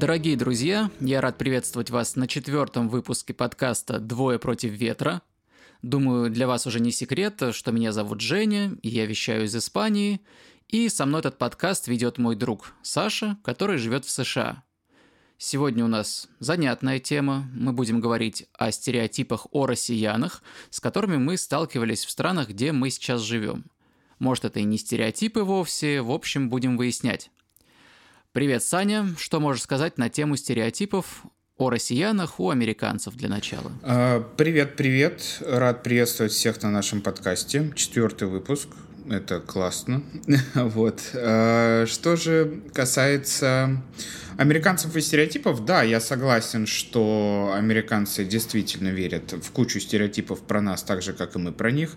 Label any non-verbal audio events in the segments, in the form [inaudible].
Дорогие друзья, я рад приветствовать вас на четвертом выпуске подкаста «Двое против ветра». Думаю, для вас уже не секрет, что меня зовут Женя, и я вещаю из Испании, и со мной этот подкаст ведет мой друг Саша, который живет в США. Сегодня у нас занятная тема. Мы будем говорить о стереотипах о россиянах, с которыми мы сталкивались в странах, где мы сейчас живем. Может, это и не стереотипы вовсе, в общем, будем выяснять. Привет, Саня. Что можешь сказать на тему стереотипов о россиянах у американцев для начала? А, привет, привет. Рад приветствовать всех на нашем подкасте. Четвертый выпуск. Это классно. [laughs] вот. А, что же касается американцев и стереотипов, да, я согласен, что американцы действительно верят в кучу стереотипов про нас, так же, как и мы про них.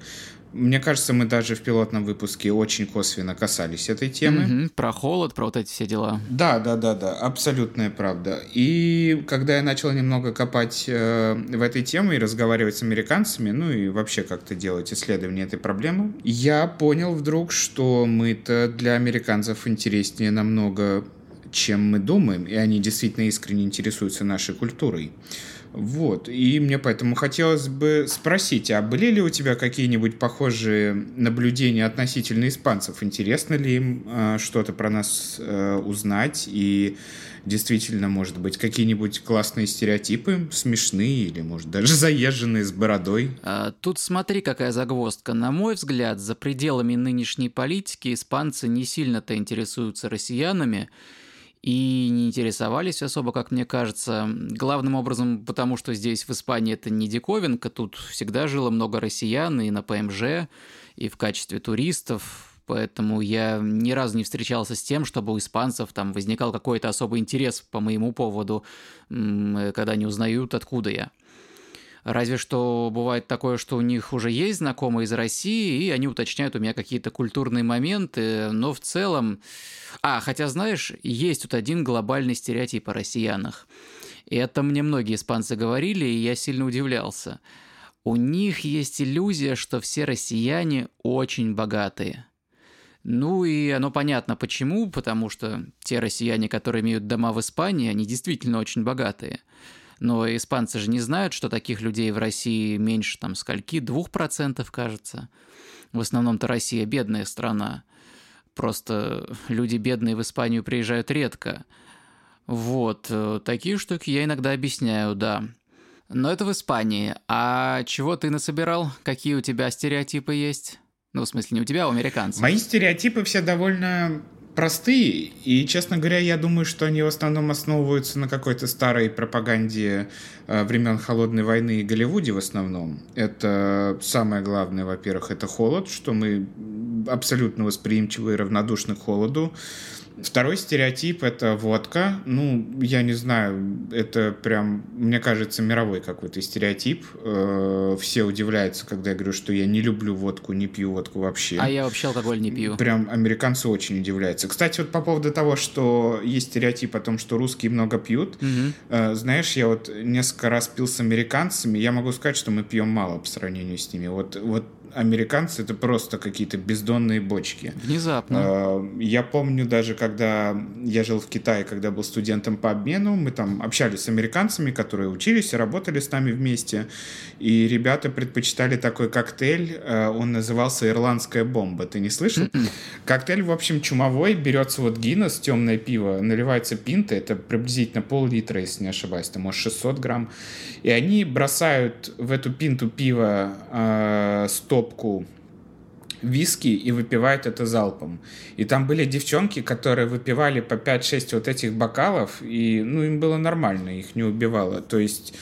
Мне кажется, мы даже в пилотном выпуске очень косвенно касались этой темы. Угу, про холод, про вот эти все дела. Да, да, да, да, абсолютная правда. И когда я начал немного копать э, в этой теме и разговаривать с американцами, ну и вообще как-то делать исследование этой проблемы, я понял вдруг, что мы-то для американцев интереснее намного, чем мы думаем, и они действительно искренне интересуются нашей культурой. Вот, и мне поэтому хотелось бы спросить, а были ли у тебя какие-нибудь похожие наблюдения относительно испанцев? Интересно ли им э, что-то про нас э, узнать? И действительно, может быть, какие-нибудь классные стереотипы, смешные или, может, даже заезженные с бородой? А, тут смотри, какая загвоздка. На мой взгляд, за пределами нынешней политики испанцы не сильно-то интересуются россиянами, и не интересовались особо, как мне кажется. Главным образом, потому что здесь, в Испании, это не диковинка, тут всегда жило много россиян и на ПМЖ, и в качестве туристов, поэтому я ни разу не встречался с тем, чтобы у испанцев там возникал какой-то особый интерес по моему поводу, когда они узнают, откуда я. Разве что бывает такое, что у них уже есть знакомые из России, и они уточняют у меня какие-то культурные моменты, но в целом... А, хотя, знаешь, есть тут один глобальный стереотип о россиянах. И это мне многие испанцы говорили, и я сильно удивлялся. У них есть иллюзия, что все россияне очень богатые. Ну и оно понятно почему, потому что те россияне, которые имеют дома в Испании, они действительно очень богатые. Но испанцы же не знают, что таких людей в России меньше там скольки, двух процентов, кажется. В основном-то Россия бедная страна. Просто люди бедные в Испанию приезжают редко. Вот, э, такие штуки я иногда объясняю, да. Но это в Испании. А чего ты насобирал? Какие у тебя стереотипы есть? Ну, в смысле, не у тебя, а у американцев. Мои стереотипы все довольно простые, и, честно говоря, я думаю, что они в основном основываются на какой-то старой пропаганде э, времен Холодной войны и Голливуде в основном. Это самое главное, во-первых, это холод, что мы абсолютно восприимчивы и равнодушны к холоду. Второй стереотип — это водка. Ну, я не знаю, это прям, мне кажется, мировой какой-то стереотип. Э, все удивляются, когда я говорю, что я не люблю водку, не пью водку вообще. А я вообще алкоголь не пью. Прям американцы очень удивляются. Кстати, вот по поводу того, что есть стереотип о том, что русские много пьют, угу. знаешь, я вот несколько раз пил с американцами, я могу сказать, что мы пьем мало по сравнению с ними. Вот, вот американцы это просто какие-то бездонные бочки. Внезапно. А, я помню даже, когда я жил в Китае, когда был студентом по обмену, мы там общались с американцами, которые учились и работали с нами вместе, и ребята предпочитали такой коктейль, а, он назывался «Ирландская бомба». Ты не слышал? М-м. Коктейль, в общем, чумовой, берется вот Гиннес, темное пиво, наливается пинта, это приблизительно пол-литра, если не ошибаюсь, там, может, 600 грамм, и они бросают в эту пинту пива э, 100 стопку виски и выпивают это залпом. И там были девчонки, которые выпивали по 5-6 вот этих бокалов, и ну, им было нормально, их не убивало. То есть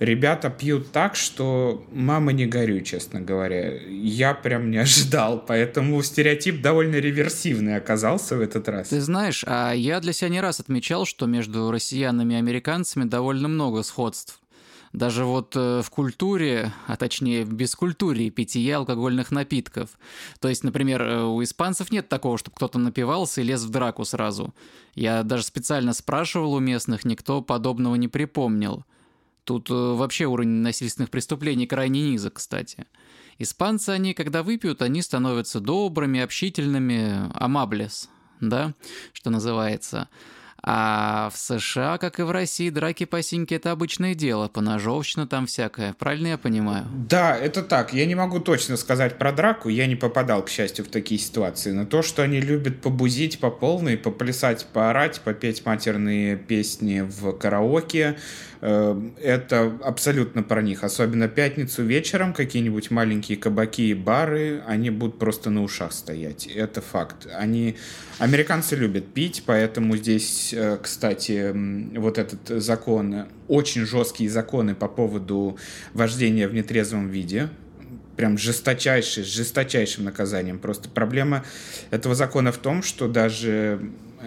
ребята пьют так, что мама не горюй, честно говоря. Я прям не ожидал, поэтому стереотип довольно реверсивный оказался в этот раз. Ты знаешь, а я для себя не раз отмечал, что между россиянами и американцами довольно много сходств даже вот э, в культуре, а точнее в бескультуре питья алкогольных напитков. То есть, например, э, у испанцев нет такого, чтобы кто-то напивался и лез в драку сразу. Я даже специально спрашивал у местных, никто подобного не припомнил. Тут э, вообще уровень насильственных преступлений крайне низок, кстати. Испанцы, они, когда выпьют, они становятся добрыми, общительными, амаблес, да, что называется. А в США, как и в России, драки по синьке – это обычное дело, поножовщина там всякое. Правильно я понимаю? Да, это так. Я не могу точно сказать про драку, я не попадал, к счастью, в такие ситуации. Но то, что они любят побузить по полной, поплясать, поорать, попеть матерные песни в караоке, э, это абсолютно про них. Особенно пятницу вечером какие-нибудь маленькие кабаки и бары, они будут просто на ушах стоять. Это факт. Они... Американцы любят пить, поэтому здесь Э, кстати, вот этот закон, очень жесткие законы по поводу вождения в нетрезвом виде, прям жесточайший, с жесточайшим наказанием. Просто проблема этого закона в том, что даже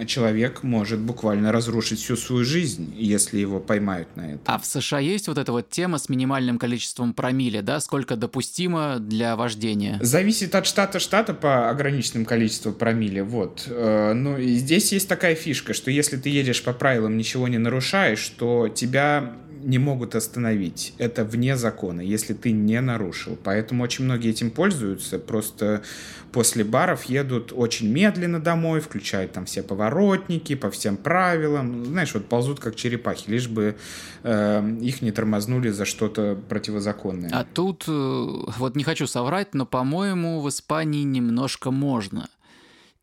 человек может буквально разрушить всю свою жизнь, если его поймают на это. А в США есть вот эта вот тема с минимальным количеством промилле, да? Сколько допустимо для вождения? Зависит от штата штата по ограниченному количеству промилле, вот. Э, ну, и здесь есть такая фишка, что если ты едешь по правилам, ничего не нарушаешь, то тебя не могут остановить. Это вне закона, если ты не нарушил. Поэтому очень многие этим пользуются. Просто после баров едут очень медленно домой, включают там все поворотники по всем правилам. Знаешь, вот ползут как черепахи, лишь бы э, их не тормознули за что-то противозаконное. А тут, э, вот не хочу соврать, но, по-моему, в Испании немножко можно.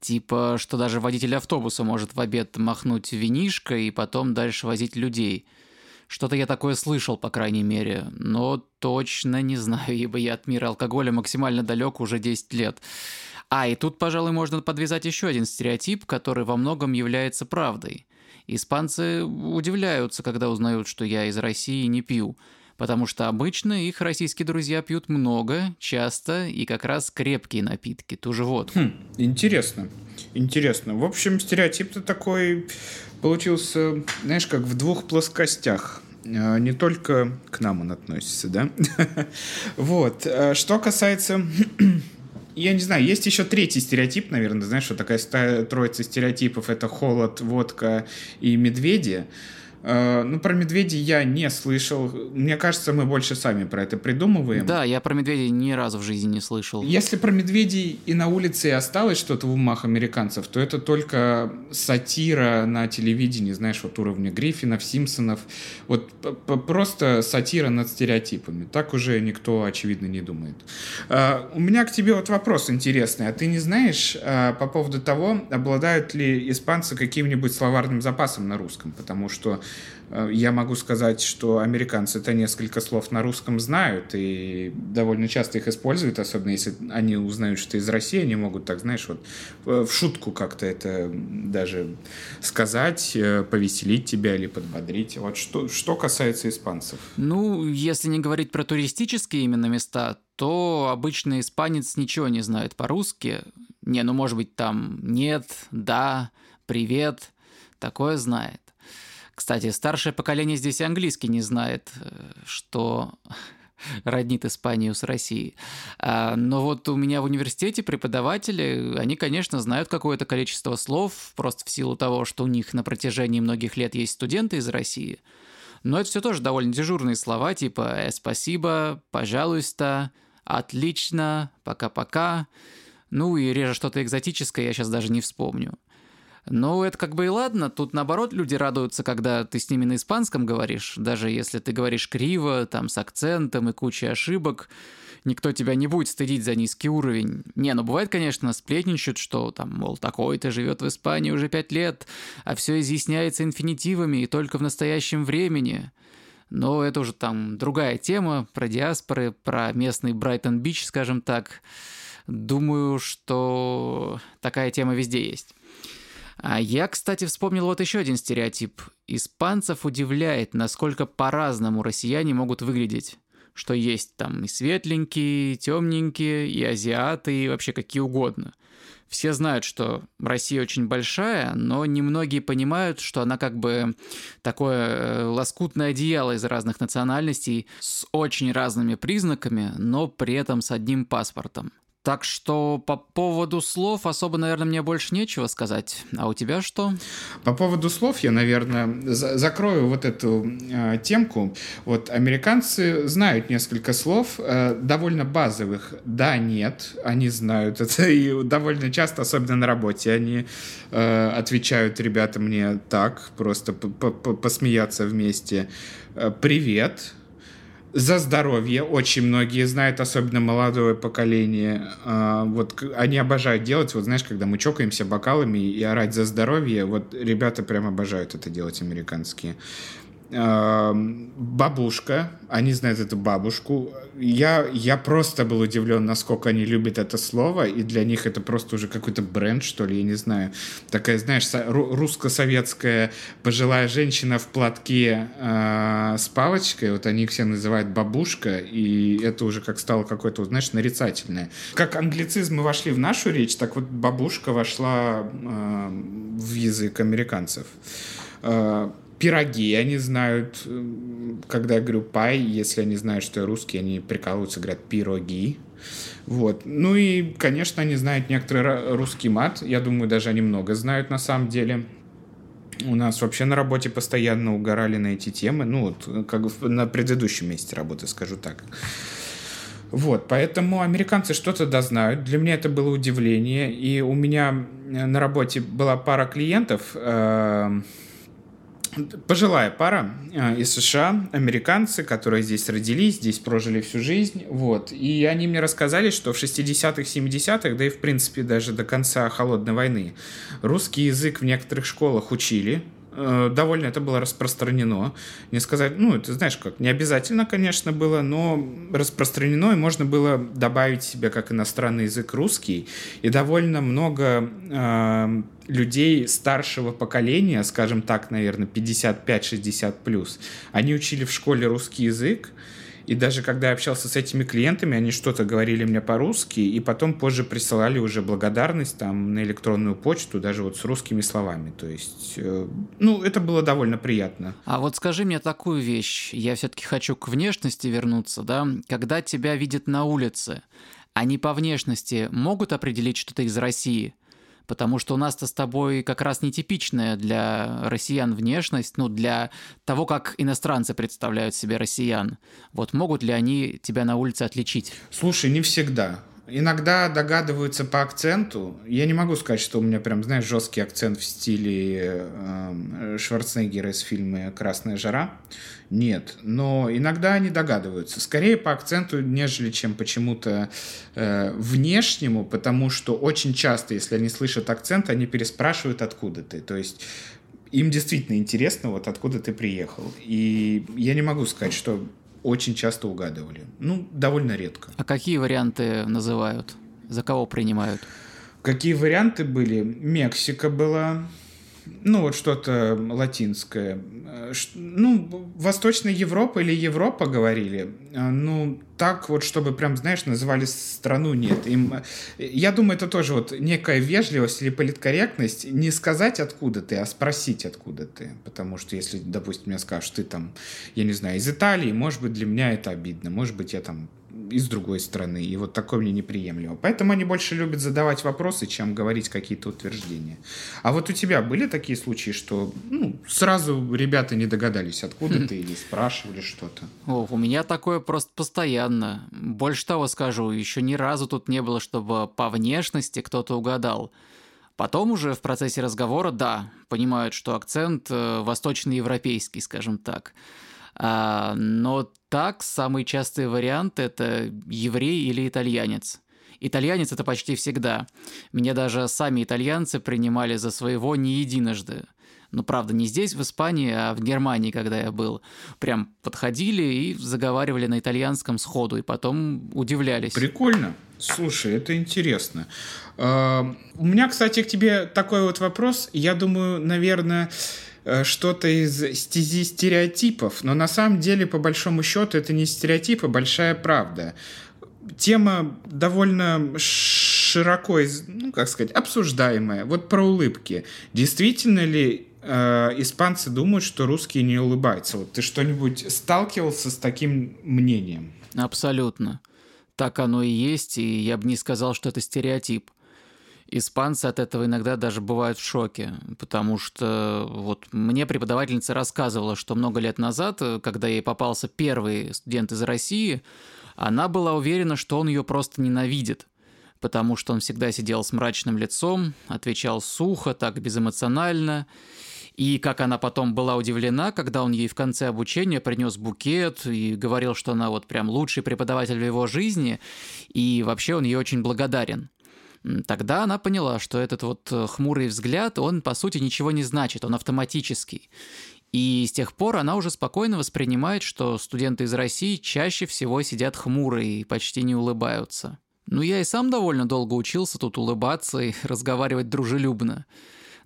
Типа, что даже водитель автобуса может в обед махнуть винишко и потом дальше возить людей – что-то я такое слышал, по крайней мере, но точно не знаю, [laughs] ибо я от мира алкоголя максимально далек уже 10 лет. А, и тут, пожалуй, можно подвязать еще один стереотип, который во многом является правдой. Испанцы удивляются, когда узнают, что я из России не пью, потому что обычно их российские друзья пьют много, часто и как раз крепкие напитки, ту же водку. Хм, интересно, интересно. В общем, стереотип-то такой получился, знаешь, как в двух плоскостях. А, не только к нам он относится, да? [laughs] вот. А что касается... [clears throat] Я не знаю, есть еще третий стереотип, наверное, знаешь, что такая троица стереотипов — это холод, водка и медведи. Э, ну, про медведей я не слышал. Мне кажется, мы больше сами про это придумываем. Да, я про медведей ни разу в жизни не слышал. Если про медведей и на улице и осталось что-то в умах американцев, то это только сатира на телевидении, знаешь, вот уровня Гриффинов, Симпсонов. Вот просто сатира над стереотипами. Так уже никто, очевидно, не думает. Э, у меня к тебе вот вопрос интересный. А ты не знаешь э, по поводу того, обладают ли испанцы каким-нибудь словарным запасом на русском? Потому что я могу сказать, что американцы это несколько слов на русском знают и довольно часто их используют, особенно если они узнают, что ты из России, они могут так, знаешь, вот э, в шутку как-то это даже сказать, э, повеселить тебя или подбодрить. Вот что, что касается испанцев. Ну, если не говорить про туристические именно места, то обычный испанец ничего не знает по-русски. Не, ну может быть там нет, да, привет, такое знает. Кстати, старшее поколение здесь английский не знает, э, что [laughs] роднит Испанию с Россией. А, но вот у меня в университете преподаватели, они, конечно, знают какое-то количество слов, просто в силу того, что у них на протяжении многих лет есть студенты из России. Но это все тоже довольно дежурные слова, типа «э, «спасибо», «пожалуйста», «отлично», «пока-пока». Ну и реже что-то экзотическое я сейчас даже не вспомню. Ну, это как бы и ладно. Тут, наоборот, люди радуются, когда ты с ними на испанском говоришь. Даже если ты говоришь криво, там, с акцентом и кучей ошибок, никто тебя не будет стыдить за низкий уровень. Не, ну бывает, конечно, сплетничают, что там, мол, такой-то живет в Испании уже пять лет, а все изъясняется инфинитивами и только в настоящем времени. Но это уже там другая тема, про диаспоры, про местный Брайтон-Бич, скажем так. Думаю, что такая тема везде есть. А я, кстати, вспомнил вот еще один стереотип. Испанцев удивляет, насколько по-разному россияне могут выглядеть. Что есть там и светленькие, и темненькие, и азиаты, и вообще какие угодно. Все знают, что Россия очень большая, но немногие понимают, что она как бы такое э, лоскутное одеяло из разных национальностей с очень разными признаками, но при этом с одним паспортом. Так что по поводу слов особо, наверное, мне больше нечего сказать. А у тебя что? По поводу слов я, наверное, за закрою вот эту э, темку. Вот американцы знают несколько слов, э, довольно базовых. Да, нет, они знают это. [laughs] И довольно часто, особенно на работе, они э, отвечают, ребята, мне так, просто посмеяться вместе. Э, Привет за здоровье. Очень многие знают, особенно молодое поколение. А, вот они обожают делать, вот знаешь, когда мы чокаемся бокалами и орать за здоровье, вот ребята прям обожают это делать, американские бабушка, они знают эту бабушку. Я, я просто был удивлен, насколько они любят это слово, и для них это просто уже какой-то бренд, что ли, я не знаю. Такая, знаешь, русско-советская пожилая женщина в платке э, с палочкой, вот они их все называют бабушка, и это уже как стало какое-то, знаешь, нарицательное. Как англицизмы вошли в нашу речь, так вот бабушка вошла э, в язык американцев. Э, пироги они знают, э, когда я говорю пай, если они знают, что я русский, они прикалываются, говорят пироги. Вот. Ну и, конечно, они знают некоторый русский мат. Я думаю, даже они много знают на самом деле. У нас вообще на работе постоянно угорали на эти темы. Ну, вот, как на предыдущем месте работы, скажу так. Вот, поэтому американцы что-то дознают. Для меня это было удивление. И у меня на работе была пара клиентов, э пожилая пара э, из США, американцы, которые здесь родились, здесь прожили всю жизнь, вот, и они мне рассказали, что в 60-х, 70-х, да и в принципе даже до конца Холодной войны, русский язык в некоторых школах учили, довольно это было распространено. Не сказать, ну, это знаешь как, не обязательно, конечно, было, но распространено, и можно было добавить себе как иностранный язык русский. И довольно много э, людей старшего поколения, скажем так, наверное, 55-60 плюс, они учили в школе русский язык, и даже когда я общался с этими клиентами, они что-то говорили мне по-русски, и потом позже присылали уже благодарность там на электронную почту, даже вот с русскими словами. То есть, э, ну, это было довольно приятно. А вот скажи мне такую вещь. Я все-таки хочу к внешности вернуться, да? Когда тебя видят на улице, они по внешности могут определить, что ты из России? Потому что у нас-то с тобой как раз нетипичная для россиян внешность, ну, для того, как иностранцы представляют себе россиян. Вот могут ли они тебя на улице отличить? Слушай, не всегда. Иногда догадываются по акценту. Я не могу сказать, что у меня прям, знаешь, жесткий акцент в стиле э, Шварценеггера из фильма «Красная жара». Нет. Но иногда они догадываются. Скорее по акценту, нежели чем почему-то э, внешнему, потому что очень часто, если они слышат акцент, они переспрашивают, откуда ты. То есть им действительно интересно, вот откуда ты приехал. И я не могу сказать, что очень часто угадывали. Ну, довольно редко. А какие варианты называют? За кого принимают? Какие варианты были? Мексика была, ну, вот что-то латинское. Ну, Восточная Европа или Европа говорили. Э, ну, так вот, чтобы прям, знаешь, называли страну, нет. Им, э, я думаю, это тоже вот некая вежливость или политкорректность. Не сказать, откуда ты, а спросить, откуда ты. Потому что если, допустим, мне скажешь, ты там, я не знаю, из Италии, может быть, для меня это обидно. Может быть, я там из другой страны. И вот такое мне неприемлемо. Поэтому они больше любят задавать вопросы, чем говорить какие-то утверждения. А вот у тебя были такие случаи, что ну, сразу ребята не догадались, откуда ты, или спрашивали что-то? [laughs] О, у меня такое просто постоянно. Больше того скажу, еще ни разу тут не было, чтобы по внешности кто-то угадал. Потом уже в процессе разговора, да, понимают, что акцент э, восточноевропейский, скажем так. А, но так, самый частый вариант – это еврей или итальянец. Итальянец – это почти всегда. Меня даже сами итальянцы принимали за своего не единожды. Ну, правда, не здесь, в Испании, а в Германии, когда я был. Прям подходили и заговаривали на итальянском сходу, и потом удивлялись. Прикольно. Слушай, это интересно. Uh, у меня, кстати, к тебе такой вот вопрос. Я думаю, наверное, что-то из стези стереотипов, но на самом деле, по большому счету, это не стереотип, а большая правда. Тема довольно широко, ну, как сказать, обсуждаемая. Вот про улыбки. Действительно ли э, испанцы думают, что русские не улыбаются? Вот ты что-нибудь сталкивался с таким мнением? Абсолютно. Так оно и есть, и я бы не сказал, что это стереотип. Испанцы от этого иногда даже бывают в шоке, потому что вот мне преподавательница рассказывала, что много лет назад, когда ей попался первый студент из России, она была уверена, что он ее просто ненавидит, потому что он всегда сидел с мрачным лицом, отвечал сухо, так безэмоционально, и как она потом была удивлена, когда он ей в конце обучения принес букет и говорил, что она вот прям лучший преподаватель в его жизни, и вообще он ей очень благодарен. Тогда она поняла, что этот вот э, хмурый взгляд, он по сути ничего не значит, он автоматический. И с тех пор она уже спокойно воспринимает, что студенты из России чаще всего сидят хмурые и почти не улыбаются. Ну, я и сам довольно долго учился тут улыбаться и [laughs] разговаривать дружелюбно.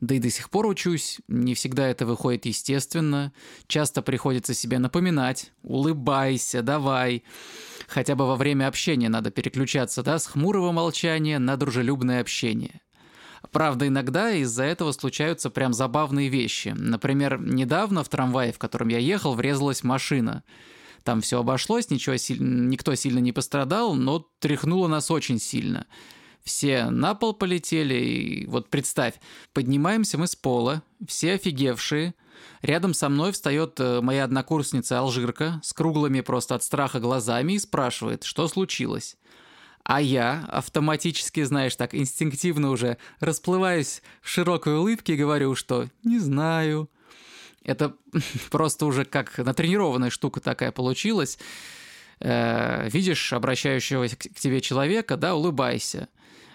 Да и до сих пор учусь, не всегда это выходит естественно. Часто приходится себе напоминать «улыбайся, давай». Хотя бы во время общения надо переключаться, да, с хмурого молчания на дружелюбное общение. Правда, иногда из-за этого случаются прям забавные вещи. Например, недавно в трамвае, в котором я ехал, врезалась машина. Там все обошлось, ничего никто сильно не пострадал, но тряхнуло нас очень сильно. Все на пол полетели, и вот представь, поднимаемся мы с пола, все офигевшие, Рядом со мной встает э, моя однокурсница Алжирка с круглыми просто от страха глазами и спрашивает, что случилось. А я автоматически, знаешь, так инстинктивно уже расплываюсь в широкой улыбке и говорю, что «не знаю». Это [laughs] просто уже как натренированная штука такая получилась. Э, видишь обращающегося к тебе человека, да, улыбайся.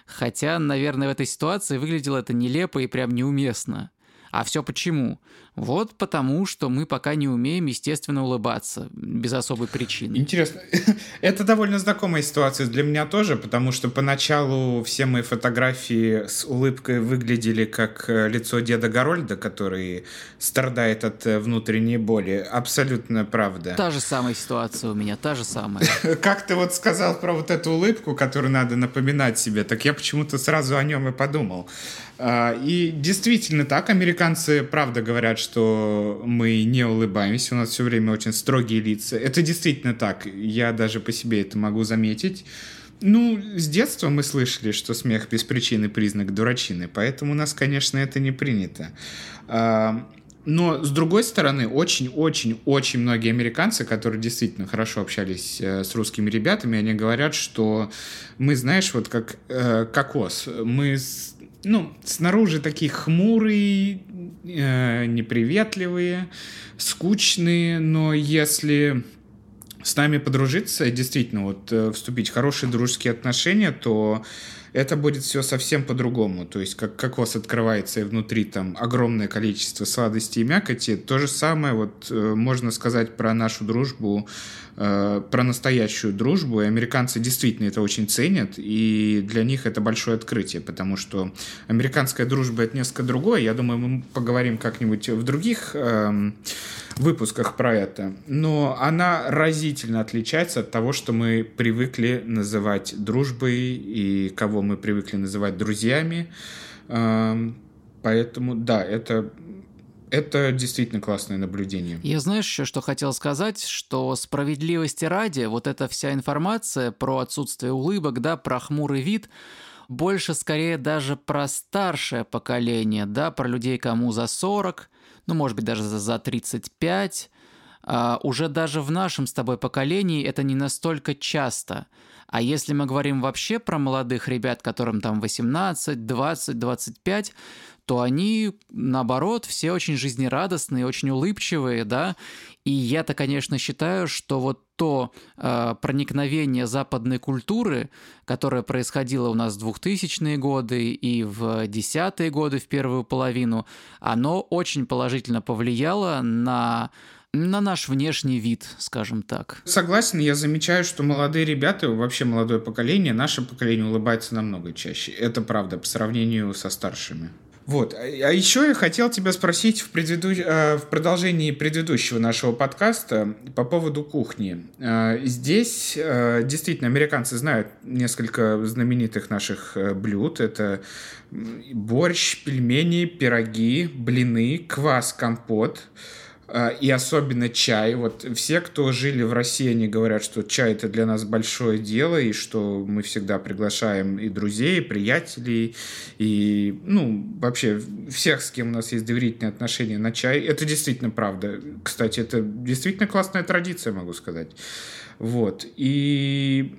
Хотя, наверное, в этой ситуации выглядело это нелепо и прям неуместно. А все почему? Вот потому, что мы пока не умеем, естественно, улыбаться без особой причины. Интересно. [laughs] Это довольно знакомая ситуация для меня тоже, потому что поначалу все мои фотографии с улыбкой выглядели как э, лицо деда Горольда, который страдает от э, внутренней боли. Абсолютно правда. Та же самая ситуация у меня, та же самая. [laughs] Как ты вот сказал про вот эту улыбку, которую надо напоминать себе, так я почему-то сразу о нем и подумал. А, и действительно так, американцы правда говорят, что мы не улыбаемся, у нас все время очень строгие лица. Это действительно так, я даже по себе это могу заметить. Ну, с детства мы слышали, что смех без причины признак дурачины, поэтому у нас, конечно, это не принято. А, но, с другой стороны, очень-очень-очень многие американцы, которые действительно хорошо общались э, с русскими ребятами, они говорят, что мы, знаешь, вот как э, кокос, мы ну, снаружи такие хмурые, э, неприветливые, скучные, но если с нами подружиться, действительно, вот э, вступить в хорошие дружеские отношения, то это будет все совсем по-другому. То есть, как кокос открывается и внутри там огромное количество сладостей и мякоти, то же самое вот э, можно сказать про нашу дружбу Э, про настоящую дружбу, и американцы действительно это очень ценят, и для них это большое открытие, потому что американская дружба — это несколько другое, я думаю, мы поговорим как-нибудь в других э, выпусках про это, но она разительно отличается от того, что мы привыкли называть дружбой и кого мы привыкли называть друзьями, э, поэтому, да, это это действительно классное наблюдение. Я знаешь еще, что хотел сказать, что справедливости ради, вот эта вся информация про отсутствие улыбок, да, про хмурый вид, больше скорее даже про старшее поколение, да, про людей, кому за 40, ну, может быть, даже за 35, а, уже даже в нашем с тобой поколении это не настолько часто. А если мы говорим вообще про молодых ребят, которым там 18, 20, 25, то они, наоборот, все очень жизнерадостные, очень улыбчивые, да, и я-то, конечно, считаю, что вот то э, проникновение западной культуры, которое происходило у нас в 2000-е годы и в десятые годы, в первую половину, оно очень положительно повлияло на на наш внешний вид, скажем так. Согласен, я замечаю, что молодые ребята, вообще молодое поколение, наше поколение улыбается намного чаще. Это правда, по сравнению со старшими. Вот. А еще я хотел тебя спросить в, предыду... Э, в продолжении предыдущего нашего подкаста по поводу кухни. Э, здесь э, действительно американцы знают несколько знаменитых наших блюд. Это борщ, пельмени, пироги, блины, квас, компот. А, и особенно чай. Вот все, кто жили в России, они говорят, что чай это для нас большое дело, и что мы всегда приглашаем и друзей, и приятелей, и, ну, вообще всех, с кем у нас есть доверительные отношения на чай. Это действительно правда. Кстати, это действительно классная традиция, могу сказать. Вот. И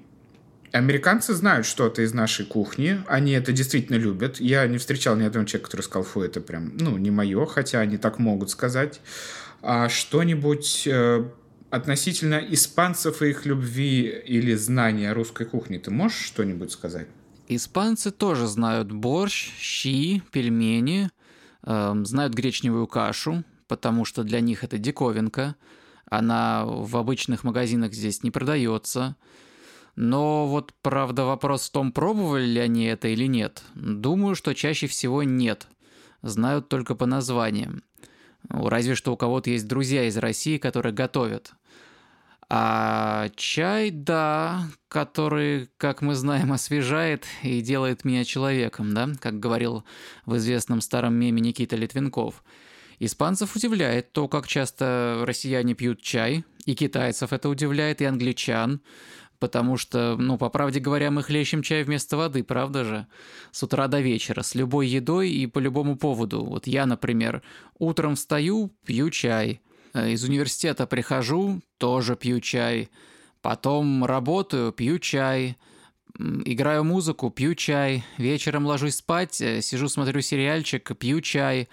Американцы знают что-то из нашей кухни, они это действительно любят. Я не встречал ни одного человека, который сказал, фу, это прям, ну, не мое, хотя они так могут сказать что-нибудь э, относительно испанцев и их любви или знания русской кухни ты можешь что-нибудь сказать? Испанцы тоже знают борщ, щи, пельмени, э, знают гречневую кашу, потому что для них это диковинка. Она в обычных магазинах здесь не продается. Но вот, правда, вопрос в том, пробовали ли они это или нет. Думаю, что чаще всего нет. Знают только по названиям. Ну, разве что у кого-то есть друзья из России, которые готовят. А чай, да, который, как мы знаем, освежает и делает меня человеком, да, как говорил в известном старом меме Никита Литвинков. Испанцев удивляет то, как часто россияне пьют чай, и китайцев это удивляет, и англичан потому что, ну, по правде говоря, мы хлещем чай вместо воды, правда же? С утра до вечера, с любой едой и по любому поводу. Вот я, например, утром встаю, пью чай. Э, из университета прихожу, тоже пью чай. Потом работаю, пью чай. Играю музыку, пью чай. Вечером ложусь спать, э, сижу, смотрю сериальчик, пью чай.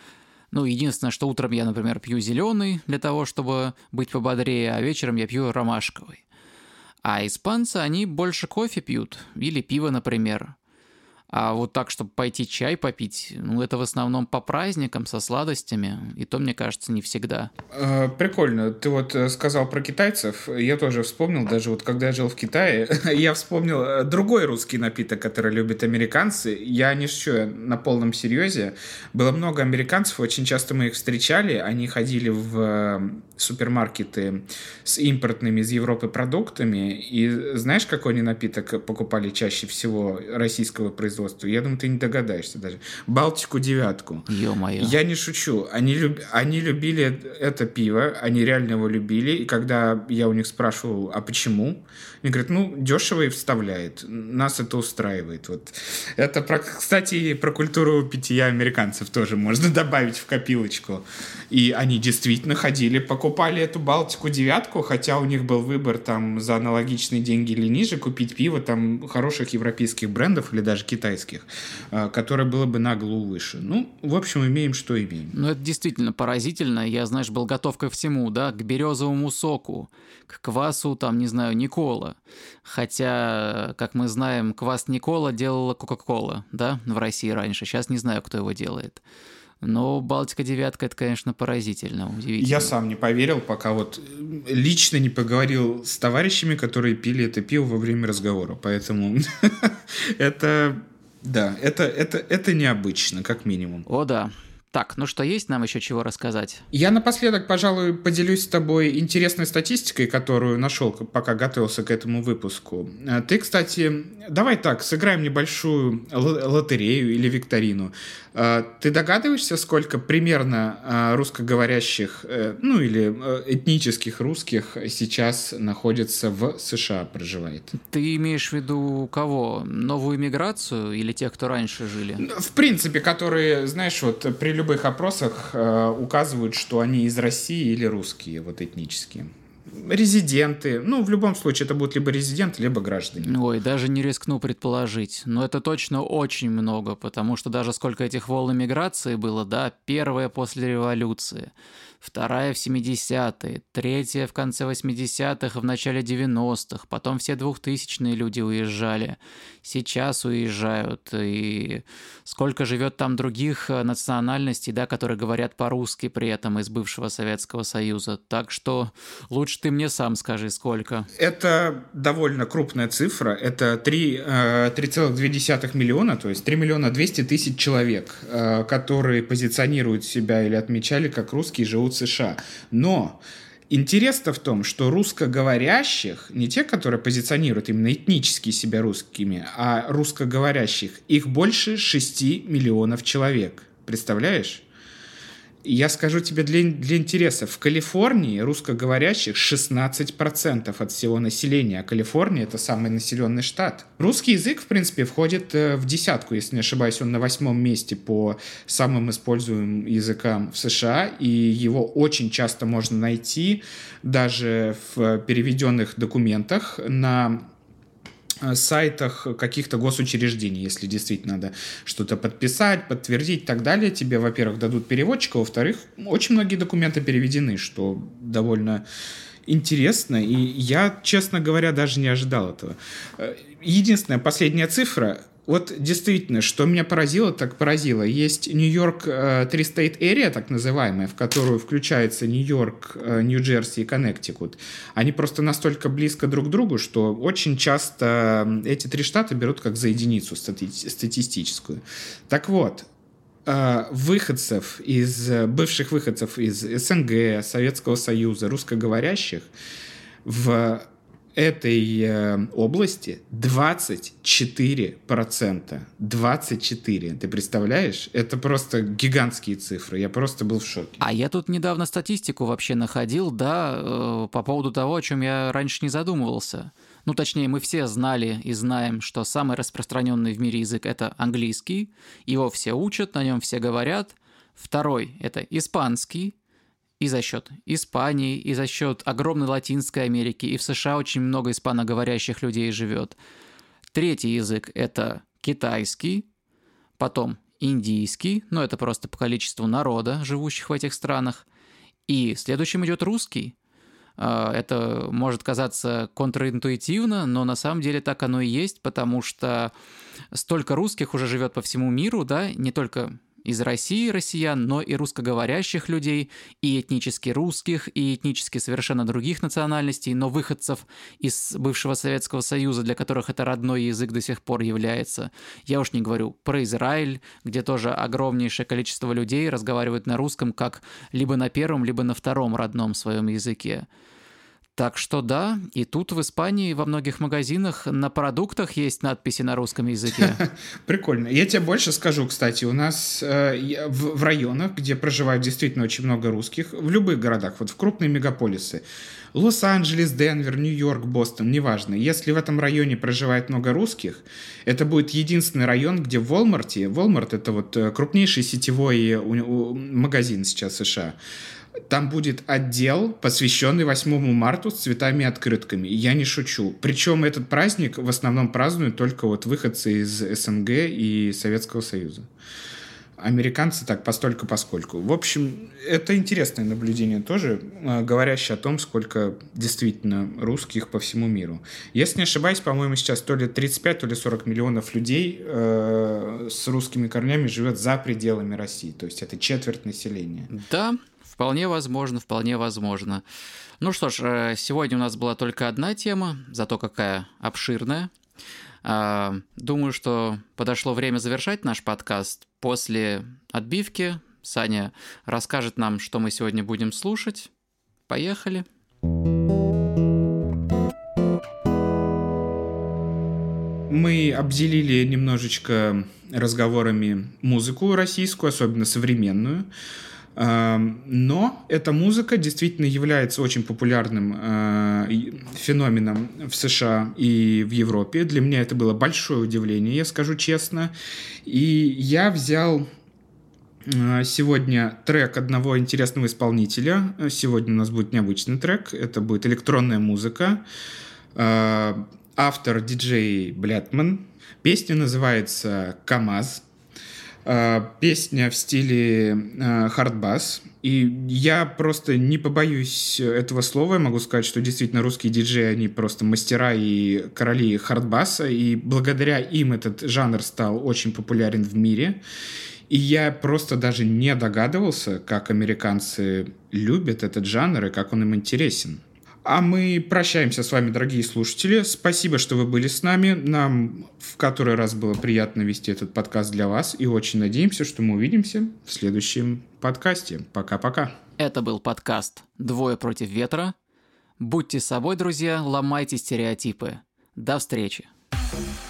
Ну, единственное, что утром я, например, пью зеленый для того, чтобы быть пободрее, а вечером я пью ромашковый. А испанцы, они больше кофе пьют, или пиво, например. А вот так, чтобы пойти чай попить, ну, это в основном по праздникам, со сладостями. И то, мне кажется, не всегда. А, прикольно. Ты вот э, сказал про китайцев. Я тоже вспомнил, даже вот когда я жил в Китае, [laughs] я вспомнил э, другой русский напиток, который любят американцы. Я не шучу, на полном серьезе. Было много американцев, очень часто мы их встречали. Они ходили в э, супермаркеты с импортными из Европы продуктами. И знаешь, какой они напиток покупали чаще всего российского производства? Я думаю, ты не догадаешься даже. Балтику девятку. Ё-моё. Я не шучу. Они, люб... они любили это пиво, они реально его любили. И когда я у них спрашивал, а почему? Они говорят, ну, дешево и вставляет. Нас это устраивает. Вот. Это, про... кстати, про культуру питья американцев тоже можно [laughs] добавить в копилочку. И они действительно ходили, покупали эту Балтику девятку, хотя у них был выбор там за аналогичные деньги или ниже купить пиво там хороших европейских брендов или даже китайских а, которое было бы на выше. Ну, в общем, имеем, что имеем. Ну, это действительно поразительно. Я, знаешь, был готов ко всему, да, к березовому соку, к квасу, там, не знаю, Никола. Хотя, как мы знаем, квас Никола делала Кока-Кола, да, в России раньше. Сейчас не знаю, кто его делает. Но Балтика девятка это, конечно, поразительно, удивительно. Я сам не поверил, пока вот лично не поговорил с товарищами, которые пили это пиво во время разговора. Поэтому [laughs] это да, это, это, это необычно, как минимум. О, да. Так, ну что, есть нам еще чего рассказать? Я напоследок, пожалуй, поделюсь с тобой интересной статистикой, которую нашел, пока готовился к этому выпуску. Э, ты, кстати, давай так, сыграем небольшую лотерею или викторину. Э, ты догадываешься, сколько примерно э, русскоговорящих, ну или этнических русских сейчас находится в США, проживает? Ты имеешь в виду кого? Новую миграцию или тех, кто раньше жили? В принципе, которые, знаешь, вот при любых опросах э, указывают, что они из России или русские, вот этнические. Резиденты. Ну, в любом случае, это будут либо резиденты, либо граждане. Ой, даже не рискну предположить. Но это точно очень много, потому что даже сколько этих волн миграции было, да, первая после революции вторая в 70-е, третья в конце 80-х и в начале 90-х, потом все двухтысячные люди уезжали, сейчас уезжают, и сколько живет там других э, национальностей, да, которые говорят по-русски при этом из бывшего Советского Союза. Так что лучше ты мне сам скажи, сколько. Это довольно крупная цифра, это 3, 3,2 э, миллиона, то есть 3 миллиона 200 тысяч человек, э, которые позиционируют себя или отмечали как русские, живут в США. Но Интерес-то в том, что русскоговорящих, не те, которые позиционируют именно этнически себя русскими, а русскоговорящих, их больше 6 миллионов человек. Представляешь? Я скажу тебе для, для интереса. В Калифорнии русскоговорящих 16% от всего населения. А Калифорния — это самый населенный штат. Русский язык, в принципе, входит э, в десятку, если не ошибаюсь. Он на восьмом месте по самым используемым языкам в США. И его очень часто можно найти даже в переведенных документах на сайтах каких-то госучреждений, если действительно надо что-то подписать, подтвердить и так далее, тебе, во-первых, дадут переводчика, во-вторых, очень многие документы переведены, что довольно интересно, и я, честно говоря, даже не ожидал этого. Э, единственная последняя цифра вот действительно, что меня поразило, так поразило. Есть Нью-Йорк э, Три State Area, так называемая, в которую включается Нью-Йорк, э, Нью-Джерси и Коннектикут. Они просто настолько близко друг к другу, что очень часто эти три штата берут как за единицу стати статистическую. Так вот, э, выходцев из бывших выходцев из СНГ, Советского Союза, русскоговорящих в этой э, области 24%. 24. Ты представляешь? Это просто гигантские цифры. Я просто был в шоке. А я тут недавно статистику вообще находил, да, э, по поводу того, о чем я раньше не задумывался. Ну, точнее, мы все знали и знаем, что самый распространенный в мире язык это английский. Его все учат, на нем все говорят. Второй это испанский, и за счет Испании, и за счет огромной Латинской Америки, и в США очень много испаноговорящих людей живет. Третий язык – это китайский, потом индийский, но это просто по количеству народа, живущих в этих странах, и следующим идет русский. А, это может казаться контринтуитивно, но на самом деле так оно и есть, потому что столько русских уже живет по всему миру, да, не только из России россиян, но и русскоговорящих людей, и этнически русских, и этнически совершенно других национальностей, но выходцев из бывшего Советского Союза, для которых это родной язык до сих пор является. Я уж не говорю про Израиль, где тоже огромнейшее количество людей разговаривают на русском как либо на первом, либо на втором родном своем языке. Так что да, и тут в Испании во многих магазинах на продуктах есть надписи на русском языке. [laughs] Прикольно. Я тебе больше скажу, кстати, у нас э, в, в районах, где проживают действительно очень много русских, в любых городах, вот в крупные мегаполисы, Лос-Анджелес, Денвер, Нью-Йорк, Бостон, неважно. Если в этом районе проживает много русских, это будет единственный район, где в Walmart, Walmart это вот э, крупнейший сетевой магазин сейчас США, там будет отдел, посвященный 8 марта с цветами и открытками. я не шучу. Причем этот праздник в основном празднуют только вот выходцы из СНГ и Советского Союза. Американцы так постольку поскольку. В общем, это интересное наблюдение тоже, а, говорящее о том, сколько действительно русских по всему миру. Если не ошибаюсь, по-моему, сейчас то ли 35, то ли 40 миллионов людей э, с русскими корнями живет за пределами России. То есть это четверть населения. Да, Вполне возможно, вполне возможно. Ну что ж, э, сегодня у нас была только одна тема, зато какая обширная. А, думаю, что подошло время завершать наш подкаст. После отбивки Саня расскажет нам, что мы сегодня будем слушать. Поехали. Мы обделили немножечко разговорами музыку российскую, особенно современную. Но эта музыка действительно является очень популярным э, феноменом в США и в Европе. Для меня это было большое удивление, я скажу честно. И я взял э, сегодня трек одного интересного исполнителя. Сегодня у нас будет необычный трек. Это будет электронная музыка. Э, автор DJ Blyatman. Песня называется «КамАЗ». Э, песня в стиле хардбас. И я просто не побоюсь этого слова. Я могу сказать, что действительно русские диджеи, они просто мастера и короли хардбаса. И благодаря им этот жанр стал очень популярен в мире. И я просто даже не догадывался, как американцы любят этот жанр и как он им интересен. А мы прощаемся с вами, дорогие слушатели. Спасибо, что вы были с нами. Нам в который раз было приятно вести этот подкаст для вас. И очень надеемся, что мы увидимся в следующем подкасте. Пока-пока. Это был подкаст «Двое против ветра». Будьте собой, друзья, ломайте стереотипы. До встречи. Диджи, блядь.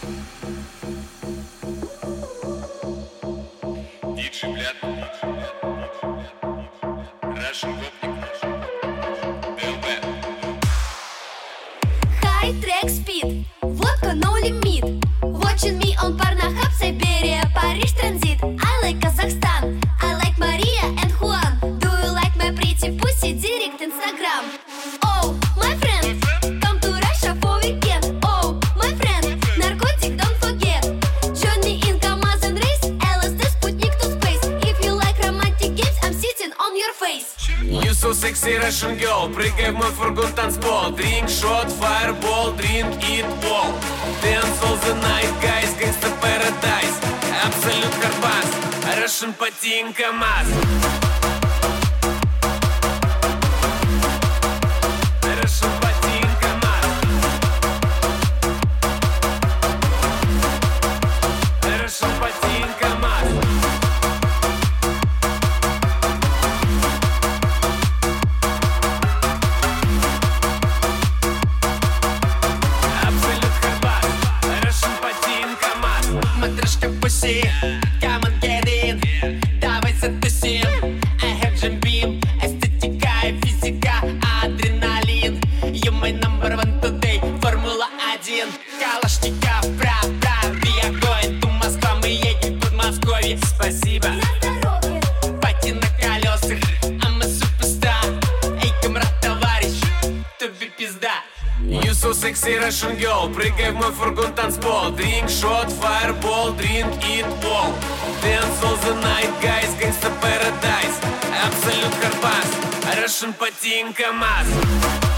You so sexy Russian girl Прыгай в мой фургон танцпол Drink shot, fireball, drink it all Dance all the night, guys Gangsta paradise. Абсолют Карпас Russian потинка масс Фиксируешь ангел, прыгай в мой фургон танцпол Drink shot, fireball, drink it all. Dance all the night, guys, gangsta paradise. Абсолют Карпас, Russian Patin КамАЗ